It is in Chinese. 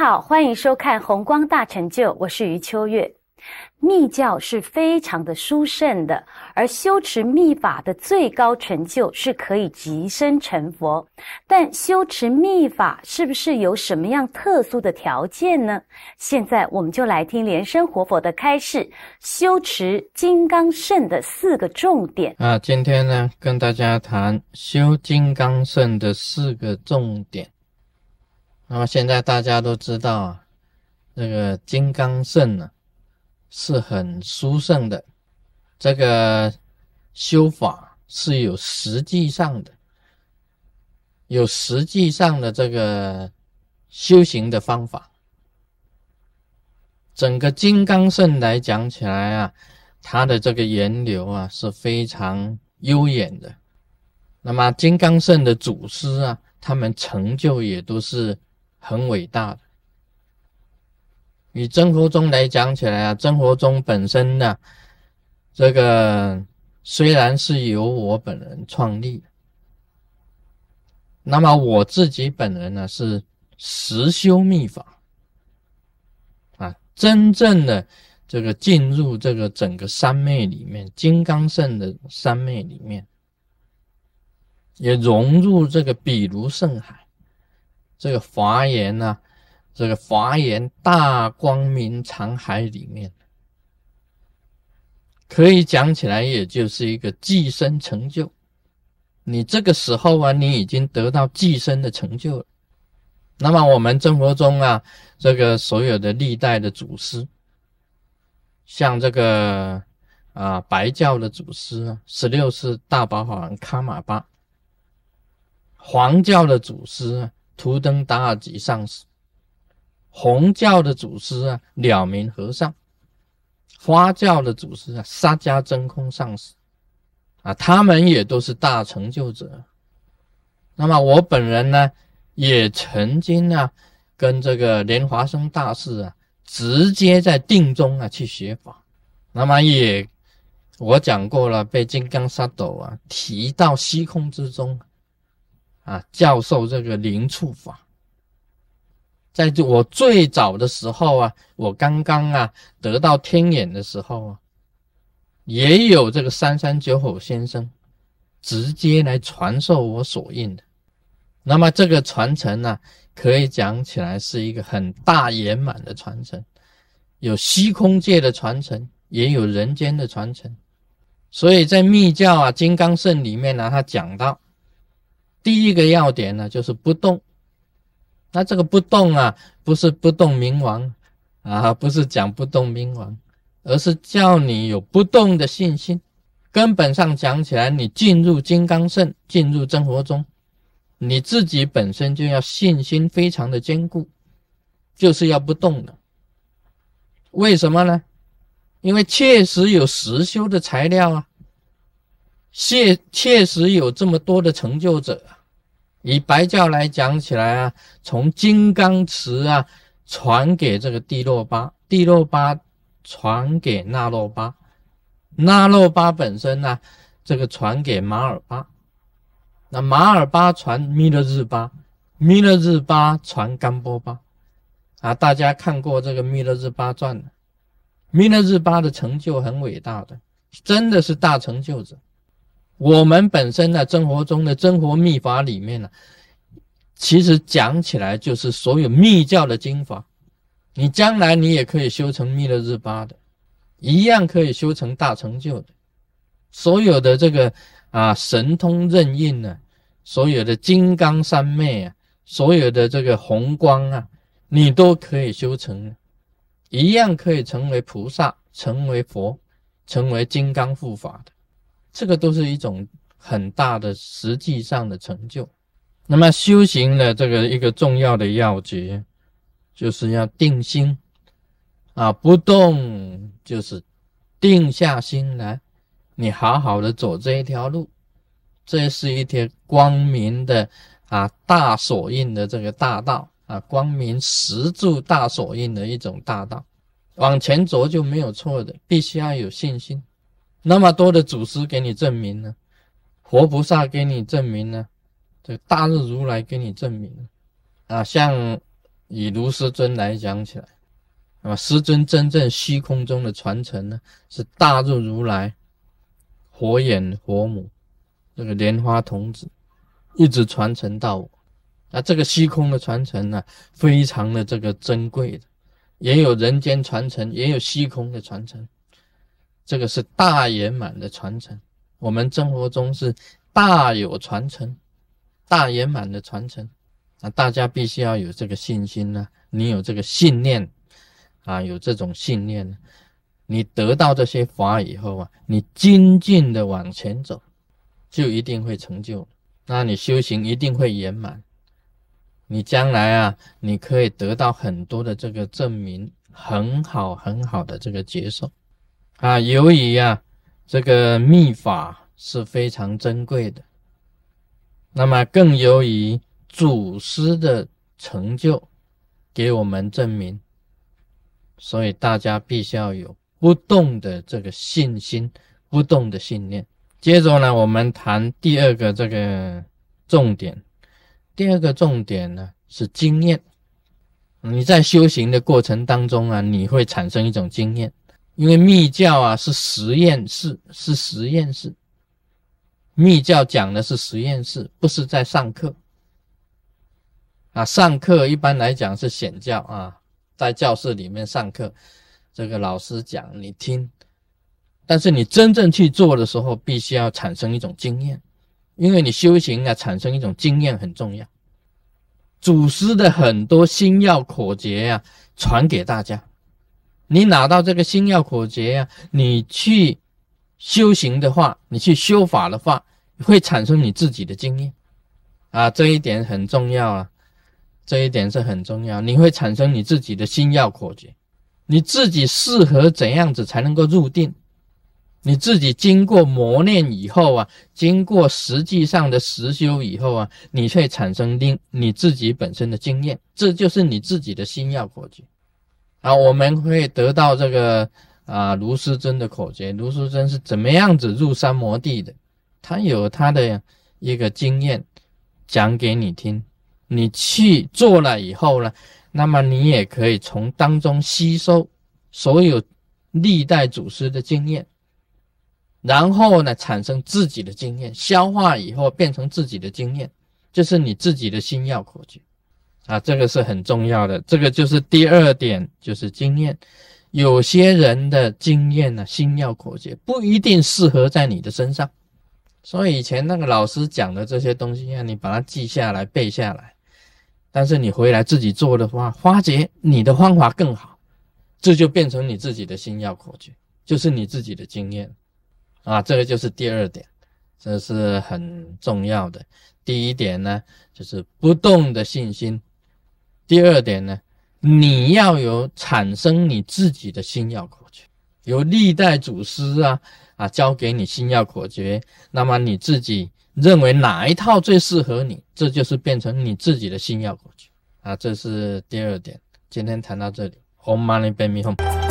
好，欢迎收看《红光大成就》，我是余秋月。密教是非常的殊胜的，而修持密法的最高成就是可以即生成佛。但修持密法是不是有什么样特殊的条件呢？现在我们就来听莲生活佛的开示，修持金刚圣的四个重点啊。今天呢，跟大家谈修金刚圣的四个重点。那么现在大家都知道啊，这个金刚圣呢。是很殊胜的，这个修法是有实际上的，有实际上的这个修行的方法。整个金刚圣来讲起来啊，它的这个源流啊是非常悠远的。那么金刚圣的祖师啊，他们成就也都是很伟大的。以真佛宗来讲起来啊，真佛宗本身呢，这个虽然是由我本人创立，那么我自己本人呢是实修密法啊，真正的这个进入这个整个三昧里面，金刚圣的三昧里面，也融入这个比如圣海，这个华严呢。这个华严大光明长海里面，可以讲起来，也就是一个寄生成就。你这个时候啊，你已经得到寄生的成就了。那么我们生活中啊，这个所有的历代的祖师，像这个啊白教的祖师啊，十六世大宝法王卡玛巴；黄教的祖师啊，图登达尔吉上师。红教的祖师啊，了明和尚；花教的祖师啊，沙迦真空上师啊，他们也都是大成就者。那么我本人呢，也曾经啊，跟这个莲华生大师啊，直接在定中啊去学法。那么也我讲过了，被金刚萨埵啊提到虚空之中啊，教授这个灵触法。在我最早的时候啊，我刚刚啊得到天眼的时候啊，也有这个三三九口先生直接来传授我所印的。那么这个传承呢，可以讲起来是一个很大圆满的传承，有虚空界的传承，也有人间的传承。所以在密教啊金刚圣里面呢，他讲到第一个要点呢，就是不动。那这个不动啊，不是不动明王啊，不是讲不动明王，而是叫你有不动的信心。根本上讲起来，你进入金刚圣，进入真佛中，你自己本身就要信心非常的坚固，就是要不动的。为什么呢？因为确实有实修的材料啊，确确实有这么多的成就者。以白教来讲起来啊，从金刚持啊传给这个帝洛巴，帝洛巴传给那洛巴，那洛巴本身呢，这个传给马尔巴，那马尔巴传弥勒日巴，弥勒日巴传甘波巴，啊，大家看过这个弥勒日巴传，弥勒日巴的成就很伟大的，真的是大成就者。我们本身呢，真活中的真活秘法里面呢，其实讲起来就是所有密教的经法，你将来你也可以修成弥勒日巴的，一样可以修成大成就的。所有的这个啊神通任运呢，所有的金刚三昧啊，所有的这个红光啊，你都可以修成，一样可以成为菩萨，成为佛，成为金刚护法的。这个都是一种很大的实际上的成就。那么修行的这个一个重要的要诀，就是要定心啊，不动就是定下心来，你好好的走这一条路，这是一条光明的啊大所印的这个大道啊，光明石柱大所印的一种大道，往前走就没有错的，必须要有信心。那么多的祖师给你证明呢，活菩萨给你证明呢，这大日如来给你证明啊，像以如师尊来讲起来，那么师尊真正虚空中的传承呢，是大日如来、火眼火母这个莲花童子，一直传承到我。那这个虚空的传承呢，非常的这个珍贵的，也有人间传承，也有虚空的传承，这个是大圆满的传承。我们生活中是大有传承，大圆满的传承。啊，大家必须要有这个信心呢。你有这个信念，啊，有这种信念，你得到这些法以后啊，你精进的往前走，就一定会成就。那你修行一定会圆满。你将来啊，你可以得到很多的这个证明，很好很好的这个接受。啊，由于呀，这个秘法是非常珍贵的，那么更由于。祖师的成就给我们证明，所以大家必须要有不动的这个信心，不动的信念。接着呢，我们谈第二个这个重点。第二个重点呢是经验。你在修行的过程当中啊，你会产生一种经验，因为密教啊是实验室，是实验室。密教讲的是实验室，不是在上课。啊，上课一般来讲是显教啊，在教室里面上课，这个老师讲你听，但是你真正去做的时候，必须要产生一种经验，因为你修行啊，产生一种经验很重要。祖师的很多心药口诀呀，传给大家，你拿到这个心药口诀呀，你去修行的话，你去修法的话，会产生你自己的经验啊，这一点很重要啊。这一点是很重要，你会产生你自己的心药口诀，你自己适合怎样子才能够入定？你自己经过磨练以后啊，经过实际上的实修以后啊，你会产生另你自己本身的经验，这就是你自己的心药口诀。啊，我们会得到这个啊，卢师尊的口诀，卢师尊是怎么样子入三摩地的？他有他的一个经验，讲给你听。你去做了以后呢，那么你也可以从当中吸收所有历代祖师的经验，然后呢产生自己的经验，消化以后变成自己的经验，这是你自己的心药口诀啊，这个是很重要的。这个就是第二点，就是经验。有些人的经验呢，心要口诀不一定适合在你的身上，所以以前那个老师讲的这些东西啊，你把它记下来背下来。但是你回来自己做的话，发觉你的方法更好，这就变成你自己的心要口诀，就是你自己的经验啊。这个就是第二点，这是很重要的。第一点呢，就是不动的信心；第二点呢，你要有产生你自己的心要口诀，由历代祖师啊啊教给你心要口诀，那么你自己。认为哪一套最适合你，这就是变成你自己的心要口诀啊！这是第二点。今天谈到这里，Home Money Baby Home。